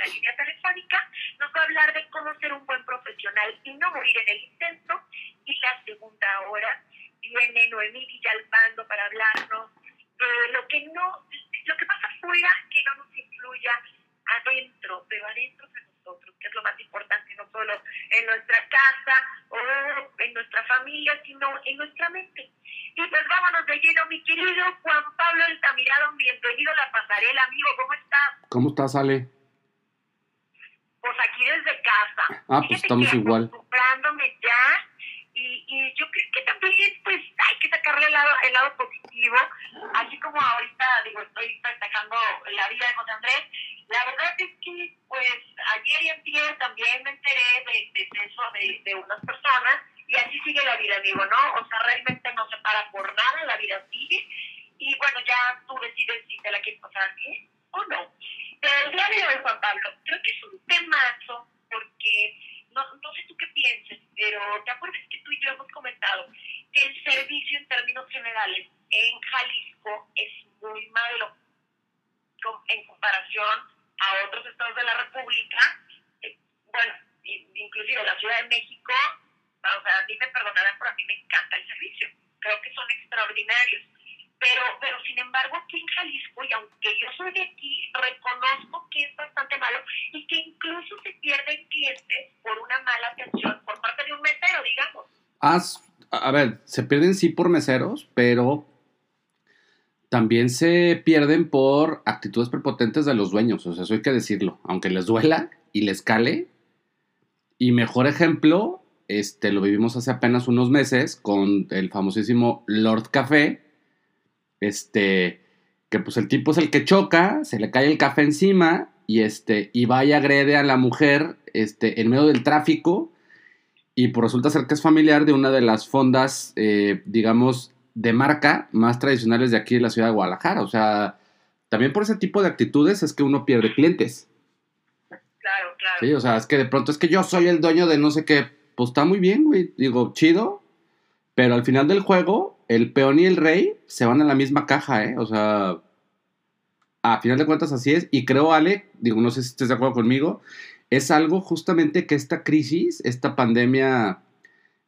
la línea telefónica, nos va a hablar de cómo ser un buen profesional y no morir en el intento. Y la segunda hora viene Noemí Villalpando para hablarnos de lo que no, lo que pasa afuera que no nos influya adentro, pero adentro de nosotros, que es lo más importante, no solo en nuestra casa o en nuestra familia, sino en nuestra mente. Y pues vámonos de lleno, mi querido Juan Pablo Altamirano, bienvenido a la pasarela, amigo, ¿cómo estás? ¿Cómo estás, Ale? Pues aquí desde casa. Ah, pues estamos igual. Acostumbrándome ya, y, y yo creo que también pues hay que sacarle el lado, el lado positivo, así como ahorita, digo, estoy festejando la vida de José Andrés, la verdad es que pues ayer y ayer también me enteré de, de eso de, de unas personas, y así sigue la vida, amigo, ¿no? O sea, realmente no se para por nada, la vida sigue. Y bueno, ya tú decides si te la quieres pasar bien o no. Pero el día de hoy, Juan Pablo, creo que es un temazo porque no, no sé tú qué pienses, pero te acuerdas que tú y yo hemos comentado que el servicio en términos generales en Jalisco es muy malo en comparación a otros República. Eh, bueno, inclusive la Ciudad de México o sea, a mí me perdonarán, pero a mí me encanta el servicio. Creo que son extraordinarios. Pero, pero sin embargo, aquí en Jalisco, y aunque yo soy de aquí, reconozco que es bastante malo y que incluso se pierden clientes por una mala atención por parte de un mesero, digamos. a ver, se pierden sí por meseros, pero también se pierden por actitudes prepotentes de los dueños. O sea, eso hay que decirlo. Aunque les duela y les cale. Y mejor ejemplo, este, lo vivimos hace apenas unos meses con el famosísimo Lord Café, este, que pues el tipo es el que choca, se le cae el café encima y este, y va y agrede a la mujer, este, en medio del tráfico y pues resulta ser que es familiar de una de las fondas, eh, digamos, de marca más tradicionales de aquí de la ciudad de Guadalajara, o sea, también por ese tipo de actitudes es que uno pierde clientes. Claro, claro. Sí, o sea, es que de pronto es que yo soy el dueño de no sé qué pues está muy bien, güey. Digo, chido. Pero al final del juego, el peón y el rey se van a la misma caja, ¿eh? O sea, a final de cuentas así es. Y creo, Ale, digo, no sé si estés de acuerdo conmigo, es algo justamente que esta crisis, esta pandemia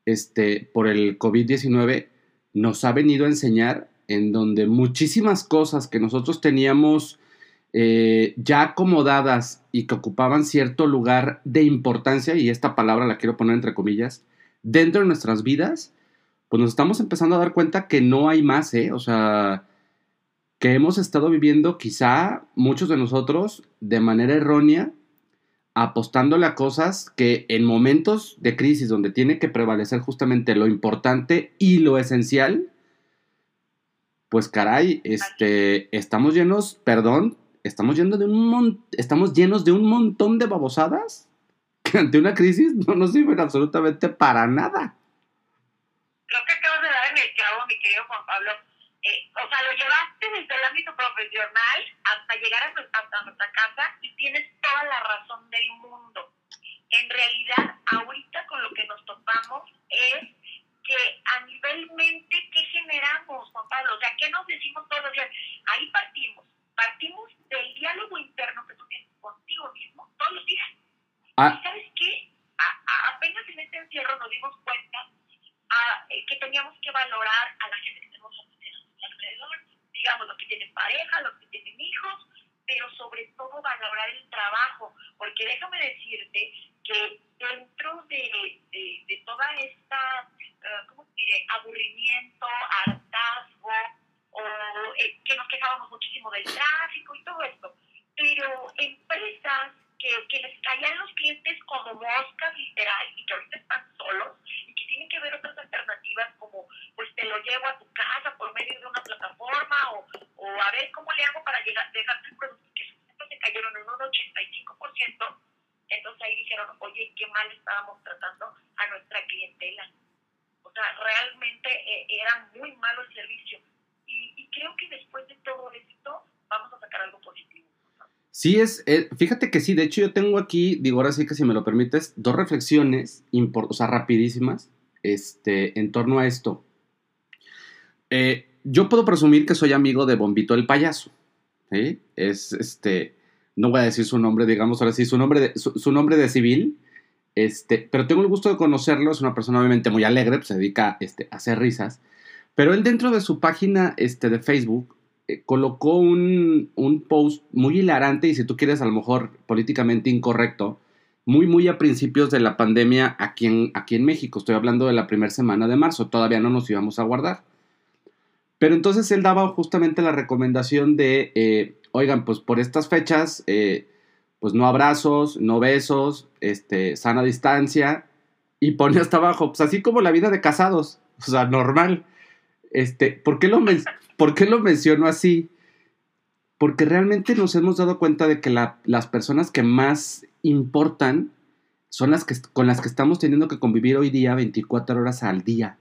este, por el COVID-19, nos ha venido a enseñar en donde muchísimas cosas que nosotros teníamos eh, ya acomodadas y que ocupaban cierto lugar de importancia, y esta palabra la quiero poner entre comillas, dentro de nuestras vidas, pues nos estamos empezando a dar cuenta que no hay más, ¿eh? O sea, que hemos estado viviendo quizá muchos de nosotros de manera errónea, apostándole a cosas que en momentos de crisis donde tiene que prevalecer justamente lo importante y lo esencial, pues caray, este, estamos llenos, perdón, estamos, yendo de un estamos llenos de un montón de babosadas que ante una crisis no nos sirven absolutamente para nada. Creo que acabas de dar en el clavo, mi querido Juan Pablo. Eh, o sea, lo llevaste desde el ámbito profesional hasta llegar a hasta nuestra casa y tienes toda la razón del mundo. En realidad, ahorita con lo que nos topamos es que a nivel mente, ¿qué generamos, Juan Pablo? O sea, ¿qué nos decimos todos los días? Ahí partimos partimos del diálogo interno que tú tienes contigo mismo todos los días. Ah. ¿Y sabes qué? apenas en este encierro nos dimos cuenta eh, que teníamos que valorar a la gente que tenemos alrededor, digamos, los que tienen pareja, los que tienen hijos, pero sobre todo valorar el trabajo, porque déjame decirte que dentro de, de, toda esta, uh, ¿cómo diré?, aburrimiento, hartazgo, o eh, que nos quejábamos muchísimo del tráfico y todo esto. Pero empresas que, que les caían los clientes como moscas literal y que ahorita están solos y que tienen que ver otras alternativas como pues te lo llevo a tu casa por medio de una plataforma o, o a ver cómo le hago para llegar, dejarte el producto que se cayeron en un 85%, entonces ahí dijeron, oye, qué mal estábamos tratando a O sea, realmente eh, era muy malo el servicio y, creo que después de todo esto vamos a sacar algo positivo. Sí, es, eh, fíjate que sí, de hecho yo tengo aquí, digo ahora sí que si me lo permites, dos reflexiones, o sea, rapidísimas, este, en torno a esto. Eh, yo puedo presumir que soy amigo de Bombito el Payaso, Es, este, no voy a decir su nombre, digamos ahora sí, su nombre de, su, nombre de civil, este, pero tengo el gusto de conocerlo, es una persona obviamente muy alegre, pues se dedica este, a hacer risas, pero él dentro de su página este, de Facebook eh, colocó un, post muy hilarante y si tú quieres a lo mejor políticamente incorrecto, muy, muy a principios de la pandemia aquí en, aquí en México. Estoy hablando de la primera semana de marzo, todavía no nos íbamos a guardar. Pero entonces él daba justamente la recomendación de, eh, oigan, pues por estas fechas, eh, pues no abrazos, no besos, este, sana distancia, y pone hasta abajo, pues así como la vida de casados, o sea, normal. Este, ¿por qué lo, ¿por qué lo menciono así? Porque realmente nos hemos dado cuenta de que las personas que más importan son las que, con las que estamos teniendo que convivir hoy día 24 horas al día.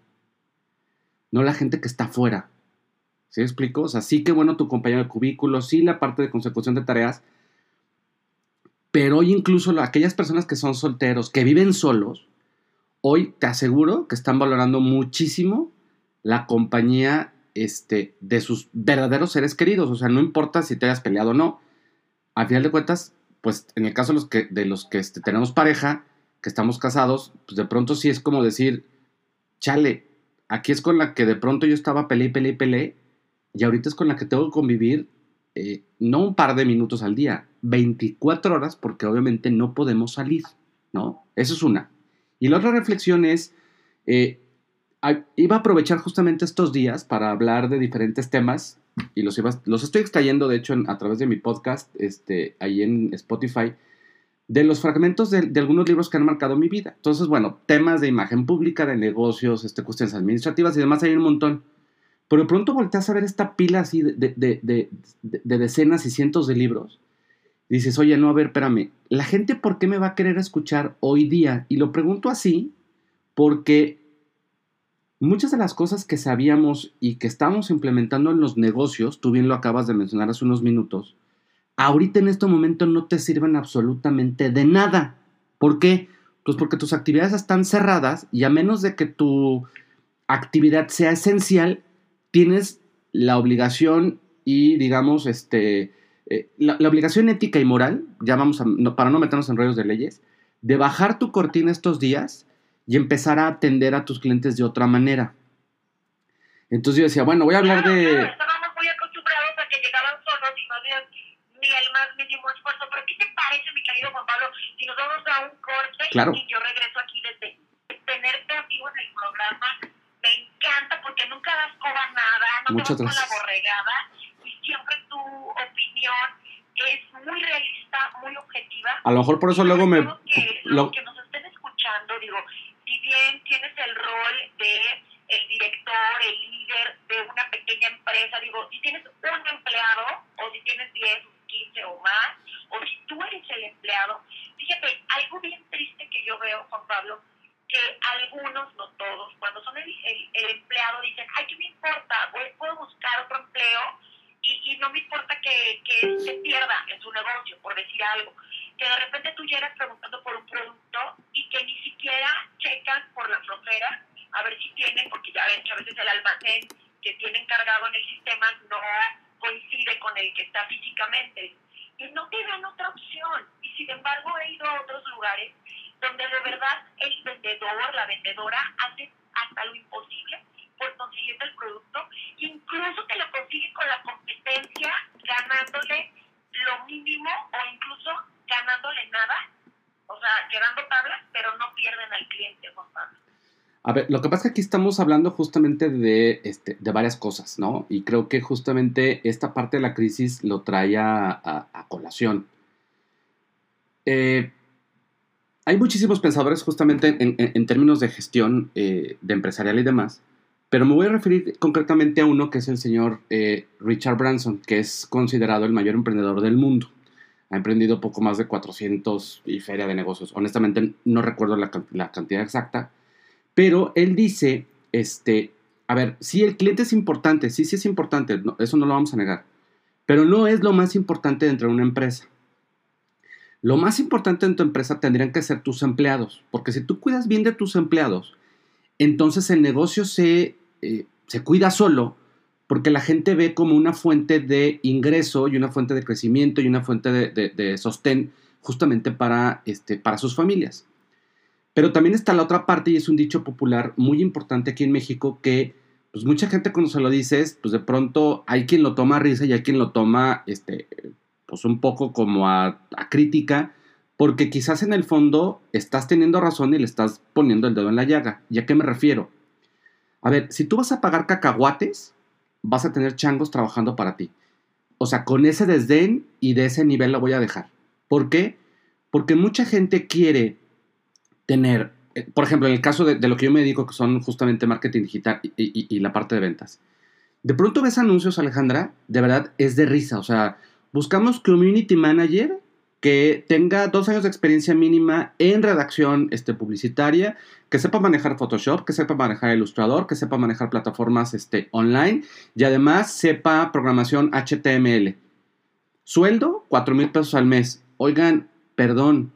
No la gente que está afuera. ¿Sí explico? O sea, sí que bueno tu compañero de cubículo, sí la parte de consecución de tareas, pero hoy incluso aquellas personas que son solteros, que viven solos, hoy te aseguro que están valorando muchísimo la compañía este, de sus verdaderos seres queridos. O sea, no importa si te hayas peleado o no. Al final de cuentas, pues en el caso de los que, este, tenemos pareja, que estamos casados, pues de pronto sí es como decir, chale, aquí es con la que de pronto yo estaba peleé, peleé, peleé, y ahorita es con la que tengo que convivir eh, no un par de minutos al día, 24 horas, porque obviamente no podemos salir, ¿no? Eso es una. Y la otra reflexión es, eh, iba a aprovechar justamente estos días para hablar de diferentes temas y los, los estoy extrayendo, de hecho, a través de mi podcast, este, ahí en Spotify, de los fragmentos de, algunos libros que han marcado mi vida. Entonces, bueno, temas de imagen pública, de negocios, este, cuestiones administrativas y demás, hay un montón. Pero de pronto volteas a ver esta pila así de, de, decenas y cientos de libros. Dices, oye, no, a ver, espérame, ¿la gente por qué me va a querer escuchar hoy día? Y lo pregunto así porque muchas de las cosas que sabíamos y que estamos implementando en los negocios, tú bien lo acabas de mencionar hace unos minutos, ahorita en este momento no te sirven absolutamente de nada. ¿Por qué? Pues porque tus actividades están cerradas y a menos de que tu actividad sea esencial, tienes la obligación y, digamos, este, eh, la, obligación ética y moral, ya vamos a, para no meternos en rollos de leyes, de bajar tu cortina estos días y empezar a atender a tus clientes de otra manera. Entonces yo decía, bueno, voy a hablar de... estábamos muy acostumbrados a que llegaban solos y no había ni el más mínimo esfuerzo. Pero ¿qué te parece, mi querido Juan Pablo, si nos vamos a un corte y yo regreso aquí desde tenerte vivo en el programa? Encanta porque nunca das coba nada, no te vas con la borregada y siempre tu opinión es muy realista, muy objetiva. A lo mejor por eso luego me... Que, lo... que nos estén escuchando, digo, si bien tienes el rol de el director, el líder de una pequeña empresa, digo, si tienes un empleado o si tienes 10, 15 o más, o si tú eres el empleado, fíjate, algo bien triste que yo veo, Juan Pablo, que algunos, no todos, cuando son el, el, empleado dicen, ay, ¿qué me importa? Voy, puedo buscar otro empleo y, y no me importa que, que se pierda en su negocio, por decir algo. Que de repente tú llegas preguntando por un producto y que ni siquiera checan por la frontera a ver si tienen, porque ya ven que a veces el almacén que tienen cargado en el sistema no coincide con el que está físicamente. Y no te dan otra opción. Y sin embargo he ido a otros lugares donde de verdad el vendedor, la vendedora, hace hasta lo imposible por conseguir el producto. Incluso te lo consigue con la competencia, ganándole lo mínimo o incluso ganándole nada. O sea, quedando tablas, pero no pierden al cliente, Juan Pablo. A ver, lo que pasa es que aquí estamos hablando justamente de, este, de varias cosas, ¿no? Y creo que justamente esta parte de la crisis lo trae a, colación. Eh, hay muchísimos pensadores justamente en, términos de gestión eh, de empresarial y demás, pero me voy a referir concretamente a uno que es el señor eh, Richard Branson, que es considerado el mayor emprendedor del mundo. Ha emprendido poco más de 400 y feria de negocios. Honestamente no recuerdo la, cantidad exacta, pero él dice, este, a ver, sí, el cliente es importante, sí, sí es importante, eso no lo vamos a negar, pero no es lo más importante dentro de una empresa. Lo más importante en tu empresa tendrían que ser tus empleados, porque si tú cuidas bien de tus empleados, entonces el negocio se, eh, se cuida solo, porque la gente ve como una fuente de ingreso y una fuente de crecimiento y una fuente de, sostén justamente para, este, para sus familias. Pero también está la otra parte y es un dicho popular muy importante aquí en México que pues mucha gente cuando se lo dices, pues de pronto hay quien lo toma a risa y hay quien lo toma este, pues un poco como a, crítica, porque quizás en el fondo estás teniendo razón y le estás poniendo el dedo en la llaga. ¿Y a qué me refiero? A ver, si tú vas a pagar cacahuates, vas a tener changos trabajando para ti. O sea, con ese desdén y de ese nivel lo voy a dejar. ¿Por qué? Porque mucha gente quiere tener, eh, por ejemplo, en el caso de, lo que yo me dedico, que son justamente marketing digital y, la parte de ventas. De pronto ves anuncios, Alejandra, de verdad es de risa. O sea, buscamos community manager que tenga dos años de experiencia mínima en redacción este, publicitaria, que sepa manejar Photoshop, que sepa manejar Illustrator, que sepa manejar plataformas este, online y además sepa programación HTML. Sueldo, 4 mil pesos al mes. Oigan, perdón,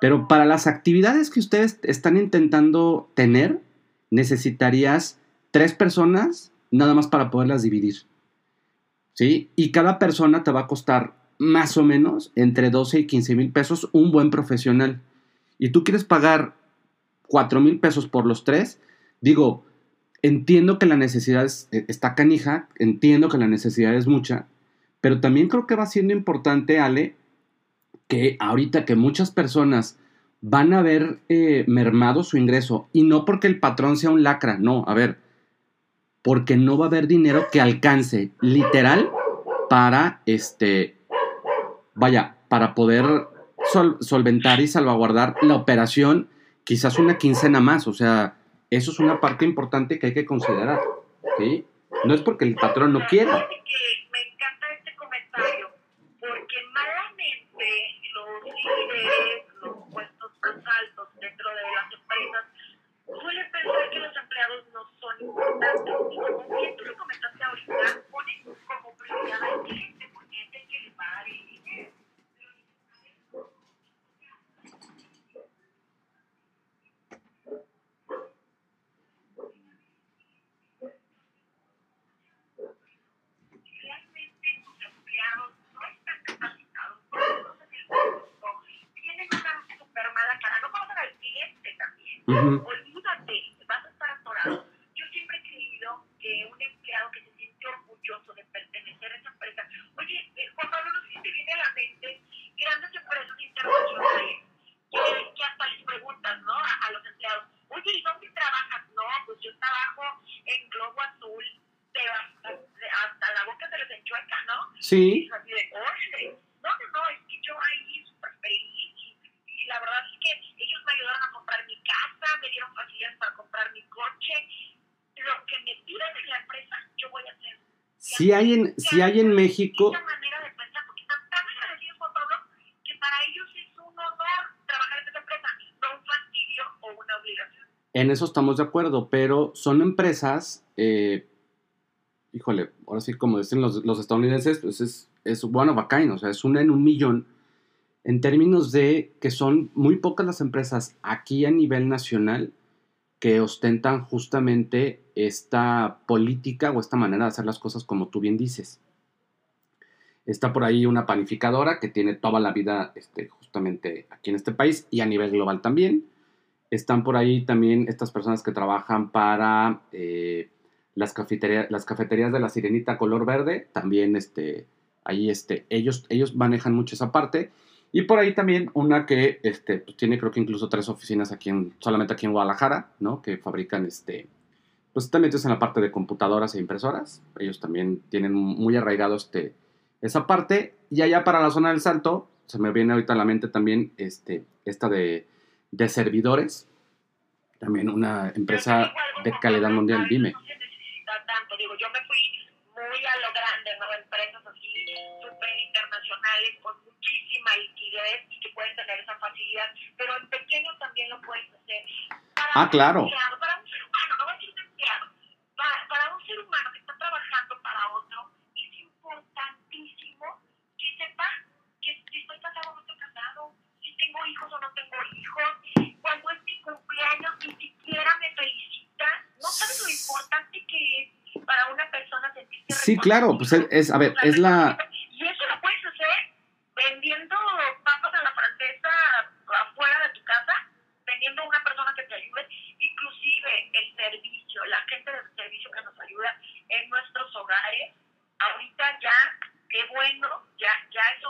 pero para las actividades que ustedes están intentando tener, necesitarías tres personas nada más para poderlas dividir. ¿Sí? Y cada persona te va a costar más o menos entre 12 y 15 mil pesos un buen profesional. Y tú quieres pagar 4 mil pesos por los tres, digo, entiendo que la necesidad e, está canija, entiendo que la necesidad es mucha, pero también creo que va siendo importante, Ale, que ahorita que muchas personas van a ver eh, mermado su ingreso, y no porque el patrón sea un lacra, no, a ver, porque no va a haber dinero que alcance literal para este vaya, para poder solventar y salvaguardar la operación, quizás una quincena más. O sea, eso es una parte importante que hay que considerar. ¿sí? No es porque el patrón no quiera. Me encanta este comentario, porque malamente los líderes, los puestos más altos dentro de las empresas, suelen pensar que los empleados no son importantes. Y como bien tú lo comentaste ahorita, ponen como prioridad al cliente, porque es el que le va a dar el dinero. Olvídate, vas a estar atorado. Yo siempre he creído que un empleado que se siente orgulloso de pertenecer a esa empresa, oye, eh, Juan Pablo, no sé si te viene a la mente grandes empresas internacionales que, que hasta les preguntas, ¿no? A, los empleados, oye, ¿y dónde trabajas? No, pues yo trabajo en Globo Azul, pero hasta, hasta la boca se les enchueca, ¿no? Sí. Así de, oye, no, no, no, es que yo ahí súper feliz y, y la verdad es que ellos me ayudaron a comprar mi casa, me dieron facilidades para comprar mi coche. Lo que me piden en la empresa, yo voy a hacer. Si hay en, si hay en México. Esa manera de pensar, porque están tan agradecidos, Juan Pablo, que para ellos es un honor trabajar en esa empresa, no un fastidio o una obligación. En eso estamos de acuerdo, pero son empresas, eh, híjole, ahora sí, como dicen los, los estadounidenses, pues es, es one of a kind, o sea, es una en un millón en términos de que son muy pocas las empresas aquí a nivel nacional que ostentan justamente esta política o esta manera de hacer las cosas como tú bien dices. Está por ahí una panificadora que tiene toda la vida este, justamente aquí en este país y a nivel global también. Están por ahí también estas personas que trabajan para eh, las, cafeterías, las cafeterías de la Sirenita color verde. También este, ahí este, ellos, ellos manejan mucho esa parte. Y por ahí también una que este, pues tiene creo que incluso tres oficinas aquí en, solamente aquí en Guadalajara, ¿no? Que fabrican este, pues están metidos en la parte de computadoras e impresoras. Ellos también tienen muy arraigado este, esa parte. Y allá para la zona del Salto, se me viene ahorita a la mente también este, esta de, de servidores. También una empresa de calidad mundial, dime. Internacionales con muchísima liquidez y que pueden tener esa facilidad, pero en pequeño también lo puedes hacer. Para Ah, un claro. empleado, para un ser humano, no voy a decir un empleado, para, para un ser humano que está trabajando para otro, es importantísimo que sepa que si estoy casado o no estoy casado, si tengo hijos o no tengo hijos, cuando es mi cumpleaños ni siquiera me felicita, no sabes lo importante que es para una persona sentirse Sí, claro, pues es, es- a ver, es la... Y eso lo puedes hacer vendiendo papas a la francesa afuera de tu casa, teniendo una persona que te ayude, inclusive el servicio, la gente del servicio que nos ayuda en nuestros hogares, ahorita ya, qué bueno, ya, ya es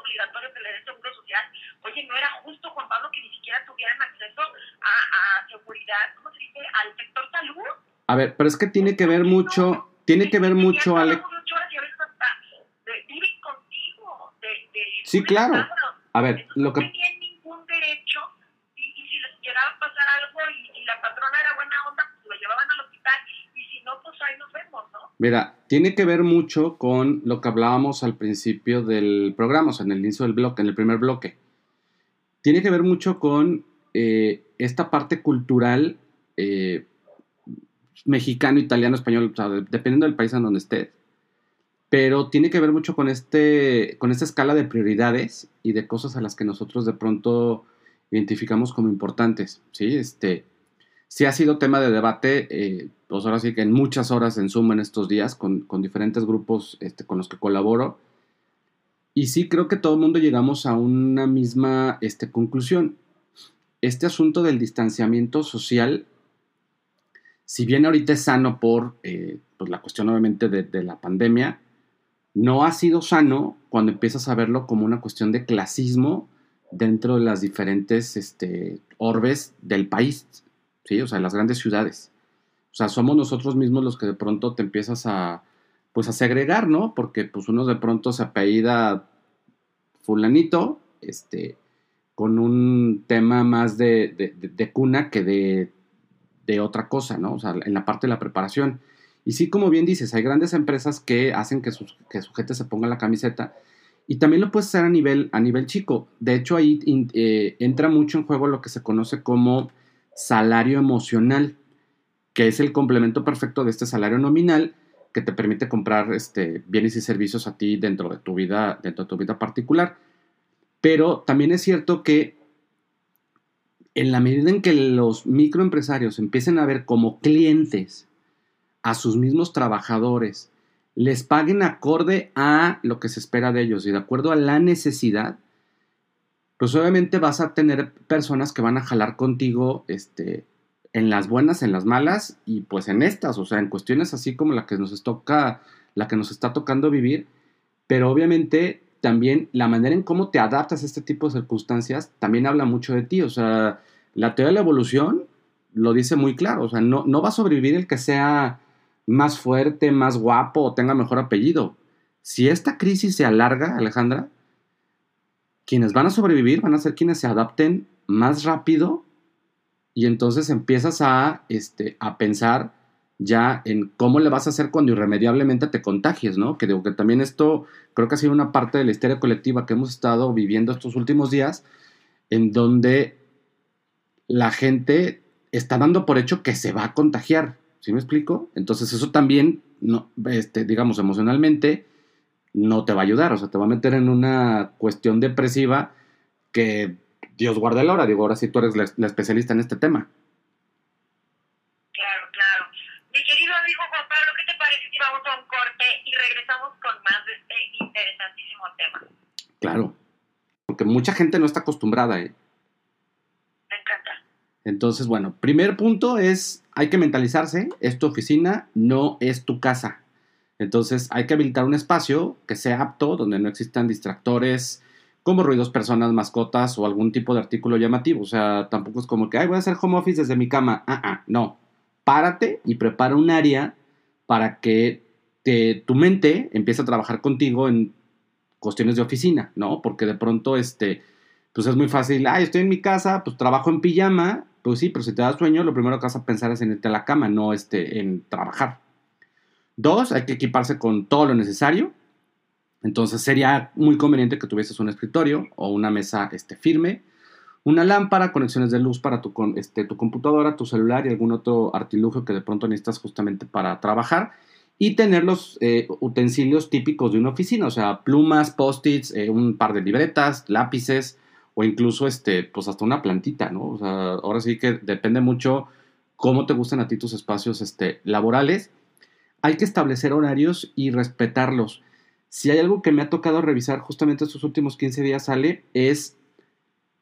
le den seguro social. Oye, no era justo, Juan Pablo, que ni siquiera tuvieran acceso a, a seguridad, ¿cómo se dice? Al sector salud. A ver, pero es que tiene que ver mucho, tiene que ver mucho, Alex. Sí, claro. A ver, lo que... No tenían ningún derecho y, y si les llegaba a pasar algo y, y la patrona era buena onda, pues lo llevaban al hospital y si no, pues ahí nos vemos, ¿no? Mira, tiene que ver mucho con lo que hablábamos al principio del programa, o sea, en el inicio del bloque, en el primer bloque. Tiene que ver mucho con eh, esta parte cultural eh, mexicano, italiano, español, dependiendo del país en donde estés. Pero tiene que ver mucho con, este, con esta escala de prioridades y de cosas a las que nosotros de pronto identificamos como importantes, ¿sí? Este, sí ha sido tema de debate, eh, pues ahora sí que en muchas horas en Zoom en estos días, con, diferentes grupos este, con los que colaboro. Y sí creo que todo el mundo llegamos a una misma este, conclusión. Este asunto del distanciamiento social, si bien ahorita es sano por eh, pues la cuestión obviamente de, de la pandemia, no ha sido sano cuando empiezas a verlo como una cuestión de clasismo dentro de las diferentes este, orbes del país, ¿sí? O sea, las grandes ciudades. O sea, somos nosotros mismos los que de pronto te empiezas a, pues a segregar, ¿no? Porque pues uno de pronto se apellida fulanito, este, con un tema más de, de- cuna que de, de otra cosa, ¿no? O sea, en la parte de la preparación. Y sí, como bien dices, hay grandes empresas que hacen que, sus, que su gente se ponga la camiseta y también lo puedes hacer a nivel, a nivel chico. De hecho, ahí eh, entra mucho en juego lo que se conoce como salario emocional, que es el complemento perfecto de este salario nominal que te permite comprar este, bienes y servicios a ti dentro de tu vida, dentro de tu vida particular. Pero también es cierto que en la medida en que los microempresarios empiecen a ver como clientes a sus mismos trabajadores, les paguen acorde a lo que se espera de ellos y de acuerdo a la necesidad, pues obviamente vas a tener personas que van a jalar contigo este, en las buenas, en las malas y pues en estas, o sea, en cuestiones así como la que nos toca, la que nos está tocando vivir, pero obviamente también la manera en cómo te adaptas a este tipo de circunstancias también habla mucho de ti, o sea, la teoría de la evolución lo dice muy claro, o sea, no, no va a sobrevivir el que sea más fuerte, más guapo o tenga mejor apellido. Si esta crisis se alarga, Alejandra, quienes van a sobrevivir van a ser quienes se adapten más rápido y entonces empiezas a, este, a pensar ya en cómo le vas a hacer cuando irremediablemente te contagies, ¿no? Que digo que también esto creo que ha sido una parte de la histeria colectiva que hemos estado viviendo estos últimos días, en donde la gente está dando por hecho que se va a contagiar, ¿sí me explico? Entonces eso también, no, este, digamos, emocionalmente no te va a ayudar, o sea, te va a meter en una cuestión depresiva que Dios guarde la hora, digo, ahora sí tú eres la, la especialista en este tema. Claro, claro. Mi querido amigo Juan Pablo, ¿qué te parece si vamos a un corte y regresamos con más de este interesantísimo tema? Claro, porque mucha gente no está acostumbrada, ¿eh? Me encanta. Entonces, bueno, primer punto es, hay que mentalizarse, es tu oficina, no es tu casa. Entonces, hay que habilitar un espacio que sea apto, donde no existan distractores como ruidos, personas, mascotas o algún tipo de artículo llamativo. O sea, tampoco es como que, ay, voy a hacer home office desde mi cama. Ah, ah, no. Párate y prepara un área para que tu mente empiece a trabajar contigo en cuestiones de oficina, ¿no? Porque de pronto, este, pues es muy fácil, ay, estoy en mi casa, pues trabajo en pijama, pues sí, pero si te da sueño, lo primero que vas a pensar es en irte a la cama, no este, en trabajar. Dos, hay que equiparse con todo lo necesario. Entonces sería muy conveniente que tuvieses un escritorio o una mesa este, firme, una lámpara, conexiones de luz para tu, este, tu computadora, tu celular y algún otro artilugio que de pronto necesitas justamente para trabajar. Y tener los eh, utensilios típicos de una oficina, o sea, plumas, post-its, eh, un par de libretas, lápices o incluso este, pues hasta una plantita, ¿no? O sea, ahora sí que depende mucho cómo te gustan a ti tus espacios este, laborales. hay que establecer horarios y respetarlos. Si hay algo que me ha tocado revisar justamente estos últimos 15 días, sale, es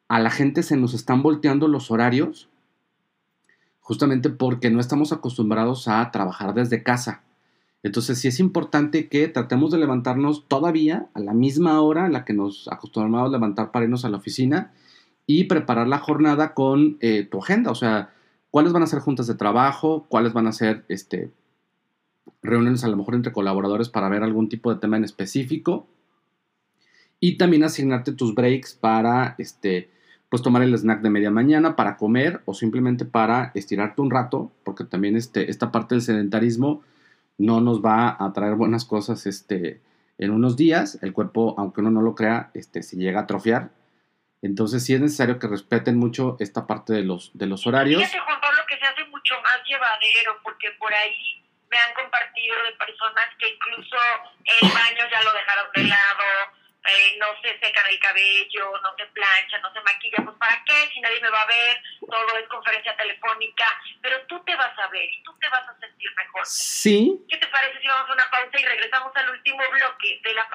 a la gente se nos están volteando los horarios, justamente porque no estamos acostumbrados a trabajar desde casa. Entonces sí es importante que tratemos de levantarnos todavía a la misma hora en la que nos acostumbramos a levantar para irnos a la oficina y preparar la jornada con eh, tu agenda. O sea, cuáles van a ser juntas de trabajo, cuáles van a ser este, reuniones a lo mejor entre colaboradores para ver algún tipo de tema en específico. Y también asignarte tus breaks para este, pues tomar el snack de media mañana para comer o simplemente para estirarte un rato, porque también este, esta parte del sedentarismo no nos va a traer buenas cosas este, en unos días. El cuerpo, aunque uno no lo crea, este, se llega a atrofiar. Entonces sí es necesario que respeten mucho esta parte de los, de los horarios. Fíjate, Juan Pablo, que se hace mucho más llevadero, porque por ahí me han compartido de personas que incluso el baño ya lo dejaron de lado, eh, no se secan el cabello, no se plancha, no se maquilla, pues ¿para qué? Si nadie me va a ver, todo es conferencia telefónica, pero tú te vas a ver y tú te vas a sentir mejor. Sí. ¿Qué te parece si vamos a una pausa y regresamos al último bloque de la